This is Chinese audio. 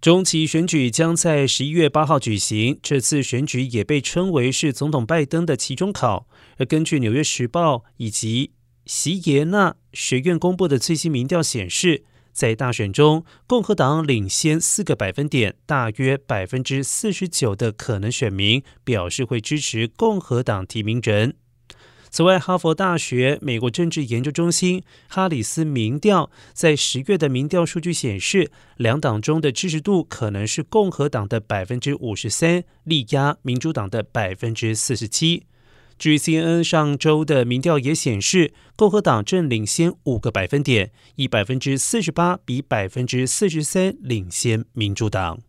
中期选举将在十一月八号举行。这次选举也被称为是总统拜登的期中考。而根据《纽约时报》以及席耶纳学院公布的最新民调显示，在大选中，共和党领先四个百分点，大约百分之四十九的可能选民表示会支持共和党提名人。此外，哈佛大学美国政治研究中心哈里斯民调在十月的民调数据显示，两党中的支持度可能是共和党的百分之五十三，力压民主党的百分之四十七。据 CNN 上周的民调也显示，共和党正领先五个百分点，以百分之四十八比百分之四十三领先民主党。